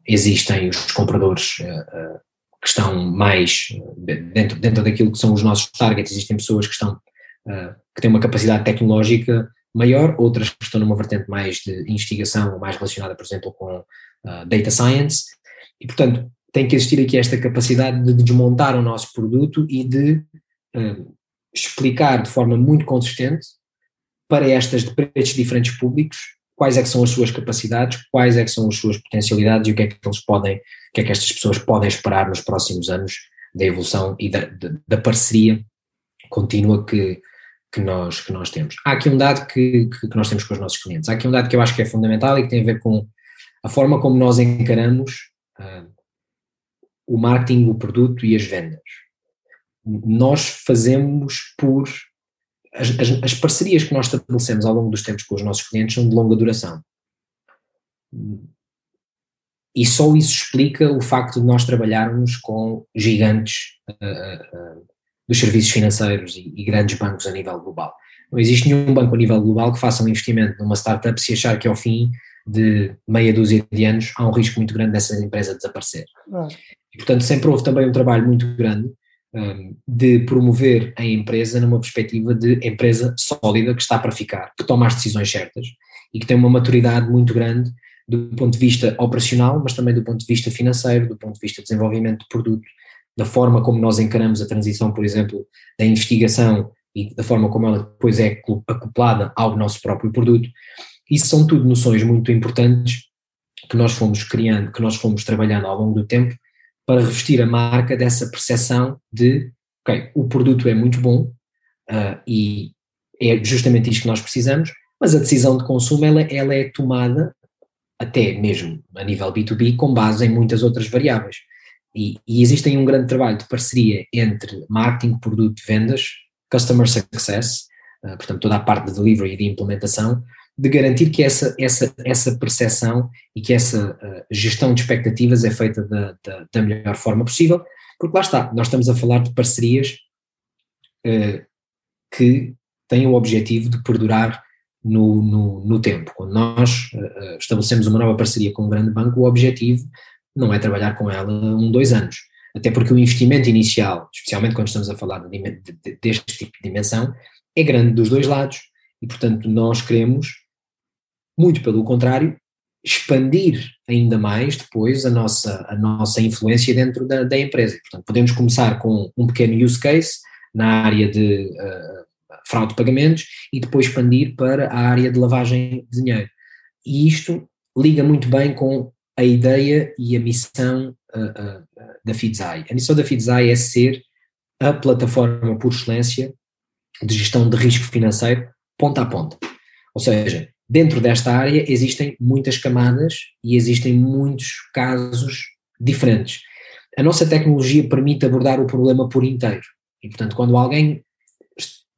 S3: existem os compradores uh, que estão mais dentro, dentro daquilo que são os nossos targets, existem pessoas que estão uh, que têm uma capacidade tecnológica maior, outras que estão numa vertente mais de investigação, mais relacionada, por exemplo, com uh, data science, e portanto tem que existir aqui esta capacidade de desmontar o nosso produto e de uh, explicar de forma muito consistente para estas estes diferentes públicos quais é que são as suas capacidades, quais é que são as suas potencialidades e o que é que eles podem, que é que estas pessoas podem esperar nos próximos anos da evolução e da, da, parceria contínua que, que, nós, que nós temos. Há aqui um dado que, que, que, nós temos com os nossos clientes, há aqui um dado que eu acho que é fundamental e que tem a ver com a forma como nós encaramos uh, o marketing, o produto e as vendas. Nós fazemos por as, as, as, parcerias que nós estabelecemos ao longo dos tempos com os nossos clientes são de longa duração. E só isso explica o facto de nós trabalharmos com gigantes uh, uh, dos serviços financeiros e, e, grandes bancos a nível global. Não existe nenhum banco a nível global que faça um investimento numa startup se achar que ao fim de meia dúzia de anos há um risco muito grande dessa empresa desaparecer. E, portanto, sempre houve também um trabalho muito grande de promover a empresa numa perspectiva de empresa sólida que está para ficar, que toma as decisões certas e que tem uma maturidade muito grande do ponto de vista operacional, mas também do ponto de vista financeiro, do ponto de vista de desenvolvimento de produto, da forma como nós encaramos a transição, por exemplo, da investigação e da forma como ela depois é acoplada ao nosso próprio produto. Isso são tudo noções muito importantes que nós fomos criando, que nós fomos trabalhando ao longo do tempo para revestir a marca dessa percepção de, ok, o produto é muito bom uh, e é justamente isto que nós precisamos, mas a decisão de consumo ela, ela é tomada até mesmo a nível B2B, com base em muitas outras variáveis. E, e existem um grande trabalho de parceria entre marketing, produto, vendas, customer success, uh, portanto toda a parte de delivery e de implementação, de garantir que essa, essa, essa percepção e que essa uh, gestão de expectativas é feita da, da, da, melhor forma possível, porque lá está, nós estamos a falar de parcerias uh, que têm o objetivo de perdurar no, no, no tempo. Quando nós uh, estabelecemos uma nova parceria com um grande banco, o objetivo não é trabalhar com ela um, dois anos. Até porque o investimento inicial, especialmente quando estamos a falar de, de, deste tipo de dimensão, é grande dos dois lados. E, portanto, nós queremos muito pelo contrário, expandir ainda mais depois a nossa, a nossa influência dentro da, da empresa. Portanto, podemos começar com um pequeno use case na área de uh, fraude de pagamentos e depois expandir para a área de lavagem de dinheiro. E isto liga muito bem com a ideia e a missão uh, uh, da Fidzai. A missão da Fidzai é ser a plataforma por excelência de gestão de risco financeiro ponta a ponta. Ou seja, Dentro desta área existem muitas camadas e existem muitos casos diferentes. A nossa tecnologia permite abordar o problema por inteiro. E, portanto, quando alguém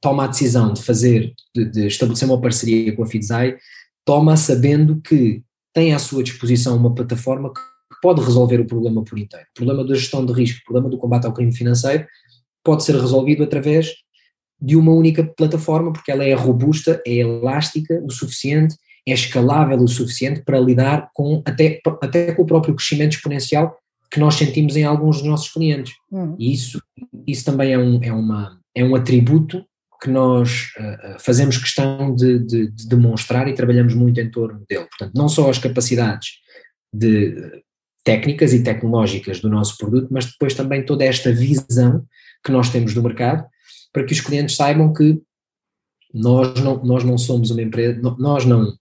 S3: toma a decisão de fazer, de, de estabelecer uma parceria com a Fidzai, toma sabendo que tem à sua disposição uma plataforma que pode resolver o problema por inteiro. O problema da gestão de risco, o problema do combate ao crime financeiro, pode ser resolvido através de uma única plataforma, porque ela é robusta, é elástica o suficiente, é escalável o suficiente para lidar com até, até com o próprio crescimento exponencial que nós sentimos em alguns dos nossos clientes. Uhum. E isso, isso também é um, é, uma, é um atributo que nós uh, fazemos questão de, de, de, demonstrar e trabalhamos muito em torno dele. Portanto, não só as capacidades de técnicas e tecnológicas do nosso produto, mas depois também toda esta visão que nós temos do mercado para que os clientes saibam que nós não, nós não somos uma empresa, nós não,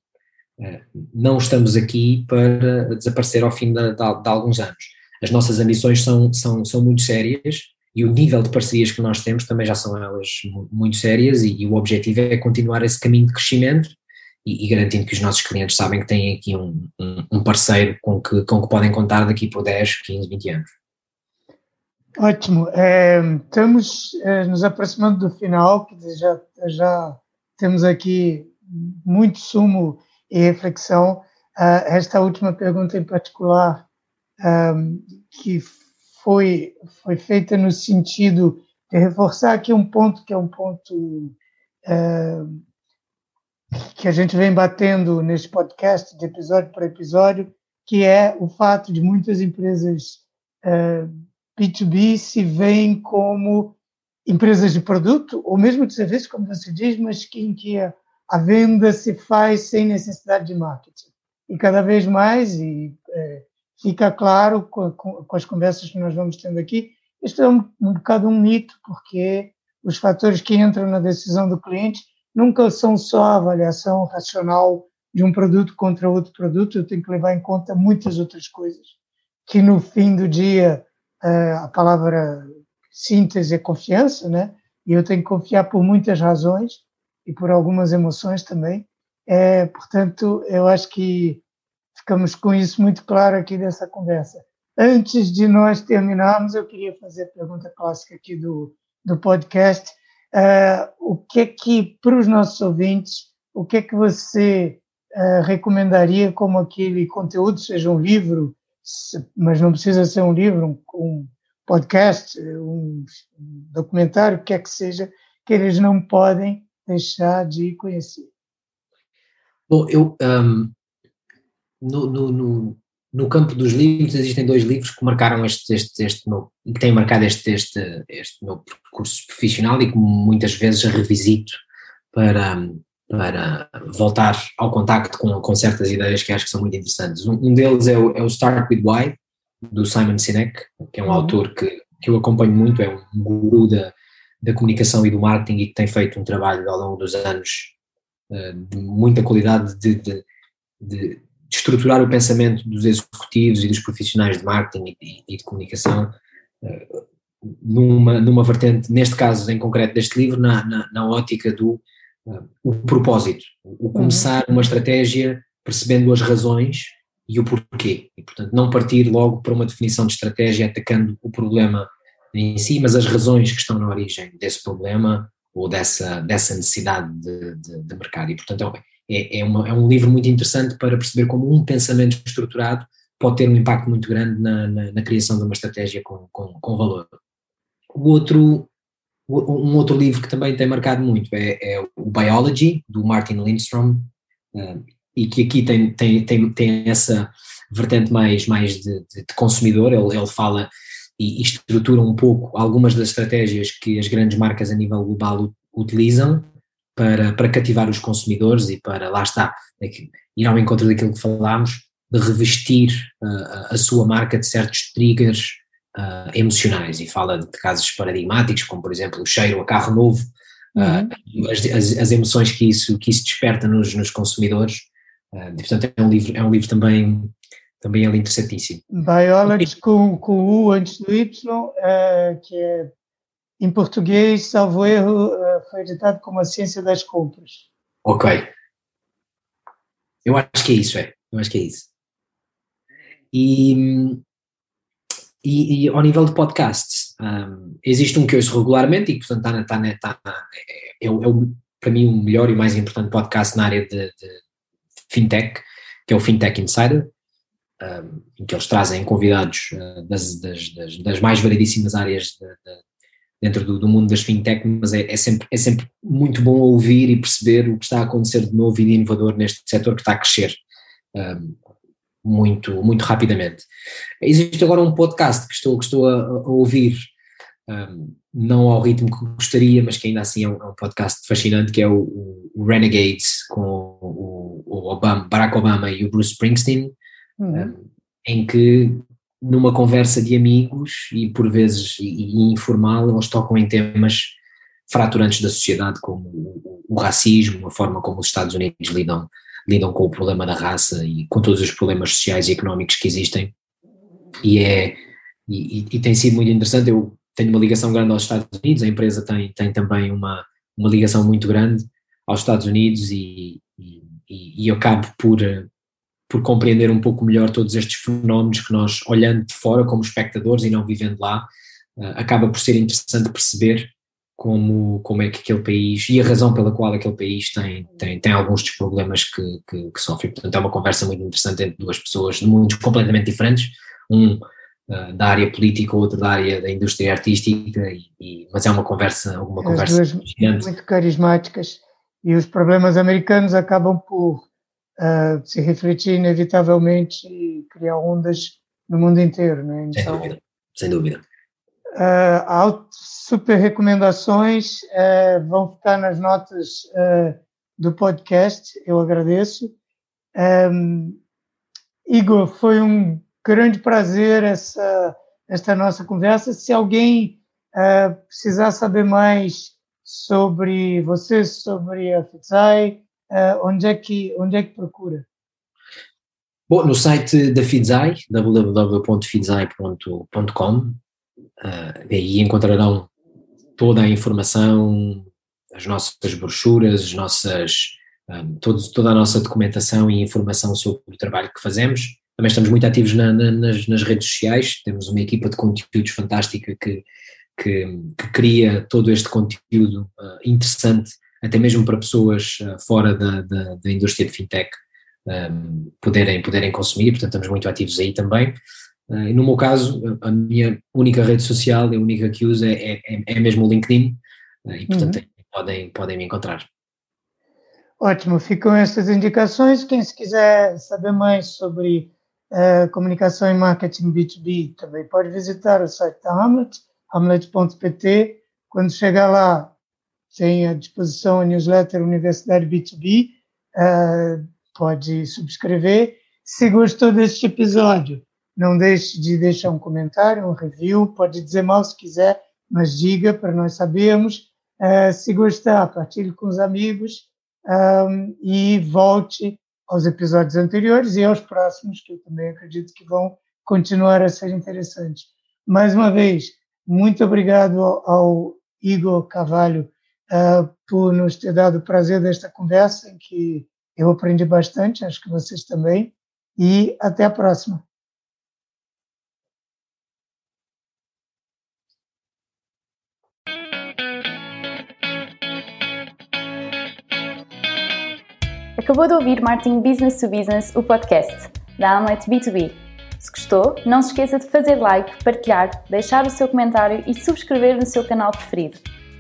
S3: eh, não estamos aqui para desaparecer ao fim de, de, de alguns anos. As nossas ambições são, são, são muito sérias e o nível de parcerias que nós temos também já são elas muito sérias e, e o objetivo é continuar esse caminho de crescimento e, e, garantindo que os nossos clientes sabem que têm aqui um, um, um parceiro com que, com que podem contar daqui por 10, 15, 20 anos.
S2: Ótimo. É, estamos é, nos aproximando do final, que já, já temos aqui muito sumo e reflexão. Uh, esta última pergunta em particular, um, que foi, foi feita no sentido de reforçar aqui um ponto que é um ponto uh, que a gente vem batendo neste podcast, de episódio para episódio, que é o fato de muitas empresas uh, B2B se veem como empresas de produto, ou mesmo de serviço, como você diz, mas que, em que a, a venda se faz sem necessidade de marketing. E cada vez mais, e é, fica claro com, com, com, as conversas que nós vamos tendo aqui, isto é um, um bocado um mito, porque os fatores que entram na decisão do cliente nunca são só a avaliação racional de um produto contra outro produto, eu tenho que levar em conta muitas outras coisas, que no fim do dia é, a palavra síntese é confiança, né? E eu tenho que confiar por muitas razões e por algumas emoções também. É, portanto, eu acho que ficamos com isso muito claro aqui nessa conversa. Antes de nós terminarmos, eu queria fazer a pergunta clássica aqui do, do podcast. Uh, o que é que, para os nossos ouvintes, o que é que você uh, recomendaria como aquele conteúdo, seja um livro, mas não precisa ser um livro, um, um podcast, um documentário, o que é que seja, que eles não podem deixar de conhecer.
S3: Bom, eu um, no, no, no, no, campo dos livros existem dois livros que marcaram este, este, este meu, que têm marcado este, este, este meu percurso profissional e que muitas vezes revisito para, para voltar ao contacto com, com certas ideias que acho que são muito interessantes. Um, um deles é o, é o, Start With Why, do Simon Sinek, que é um uhum. autor que, que eu acompanho muito, é um guru da, da comunicação e do marketing e que tem feito um trabalho ao longo dos anos uh, de muita qualidade de, de, de, de, estruturar o pensamento dos executivos e dos profissionais de marketing e, de comunicação uh, numa, numa vertente, neste caso em concreto deste livro, na, na, na ótica do o propósito, o começar uma estratégia percebendo as razões e o porquê. E, portanto, não partir logo para uma definição de estratégia atacando o problema em si, mas as razões que estão na origem desse problema ou dessa, dessa necessidade de, de, de mercado. E, portanto, é, é, uma, é um livro muito interessante para perceber como um pensamento estruturado pode ter um impacto muito grande na, na, na criação de uma estratégia com, com, com valor. O outro, um outro livro que também tem marcado muito é, é o Biology, do Martin Lindstrom, uh, e que aqui tem, tem, tem, tem essa vertente mais, mais de, de, de consumidor, ele, ele fala e, estrutura um pouco algumas das estratégias que as grandes marcas a nível global utilizam para, para cativar os consumidores e para, lá está, ir ao encontro daquilo que falámos, de revestir uh, a sua marca de certos triggers uh, emocionais e fala de casos paradigmáticos, como por exemplo o cheiro a carro novo, uh, as, as, as, emoções que isso, que isso desperta nos, nos consumidores. Uh, portanto, é um livro, é um livro também, também ele interessantíssimo.
S2: Biology com, com U antes do Y, que é, em português, salvo erro, foi editado como a ciência das compras.
S3: Ok. Eu acho que é isso, é. Eu acho que é isso. E, e, e, ao nível de podcasts, um, existe um que eu ouço regularmente e, portanto, está, está, está, é, é, o, para mim o melhor e mais importante podcast na área de, de fintech, que é o Fintech Insider, um, em que eles trazem convidados uh, das, das, das, das, mais variedíssimas áreas de, de, dentro do, do, mundo das fintech, mas é, é, sempre, é sempre muito bom ouvir e perceber o que está a acontecer de novo e de inovador neste setor que está a crescer. Um, muito, muito rapidamente. Existe agora um podcast que estou, que estou a, a ouvir, um, não ao ritmo que gostaria, mas que ainda assim é um, é um podcast fascinante, que é o, o Renegades com o, o Obama, Barack Obama e o Bruce Springsteen, uhum. um, em que numa conversa de amigos e por vezes informal eles tocam em temas fraturantes da sociedade como o, o racismo, a forma como os Estados Unidos lidam lidam com o problema da raça e com todos os problemas sociais e económicos que existem. E é e, e, tem sido muito interessante, eu tenho uma ligação grande aos Estados Unidos, a empresa tem, tem também uma, uma ligação muito grande aos Estados Unidos e, e, e eu acabo por, por compreender um pouco melhor todos estes fenómenos que nós, olhando de fora como espectadores e não vivendo lá, eh, acaba por ser interessante perceber como, como é que aquele país e a razão pela qual aquele país tem, tem, tem alguns dos problemas que, que, que sofre. Portanto, é uma conversa muito interessante entre duas pessoas de mundos completamente diferentes, um uh, da área política, outro da área da indústria artística, e, e, mas é uma conversa, uma As conversa
S2: gigante. muito carismáticas e os problemas americanos acabam por uh, se refletir inevitavelmente e criar ondas no mundo inteiro, né?
S3: Então, sem dúvida, sem dúvida.
S2: Uh, super recomendações uh, vão ficar nas notas uh, do podcast, eu agradeço. Um, Igor, foi um grande prazer essa, esta nossa conversa. Se alguém uh, precisar saber mais sobre você, sobre a Fitzai, onde, é que, onde é que procura?
S3: Bom, no site da Fidzai, www.fidzai.com, Uh, aí encontrarão toda a informação, as nossas brochuras, as nossas, um, ah, todo, toda a nossa documentação e informação sobre o trabalho que fazemos. Também estamos muito ativos na, na, nas, nas, redes sociais, temos uma equipa de conteúdos fantástica que, que, que cria todo este conteúdo uh, interessante, até mesmo para pessoas uh, fora da, da, da, indústria de fintech um, poderem, poderem consumir, portanto estamos muito ativos aí também. Uh, no meu caso, a minha única rede social, a única que uso é, é, é mesmo o LinkedIn uh, e, portanto, uhum. podem, podem me encontrar.
S2: Ótimo, ficam essas indicações. Quem se quiser saber mais sobre uh, comunicação e marketing B2B também pode visitar o site da Hamlet, hamlet.pt. Quando chegar lá, tem à disposição a newsletter Universidade B2B, pode subscrever. Se gostou deste episódio, não deixe de deixar um comentário, um review, pode dizer mal se quiser, mas diga para nós sabermos. Uh, se gostar, partilhe com os amigos um, e volte aos episódios anteriores e aos próximos, que eu também acredito que vão continuar a ser interessantes. Mais uma vez, muito obrigado ao, ao Igor Cavalho uh, por nos ter dado o prazer desta conversa, em que eu aprendi bastante, acho que vocês também e até a próxima.
S1: Acabou de ouvir Marketing Business to Business, o podcast da Amlet B2B. Se gostou, não se esqueça de fazer like, partilhar, deixar o seu comentário e subscrever no seu canal preferido.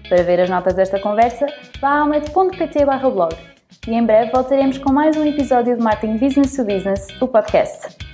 S1: Para ver as notas desta conversa, vá a amlet.pt blog. E em breve voltaremos com mais um episódio de Marketing Business to Business, o podcast.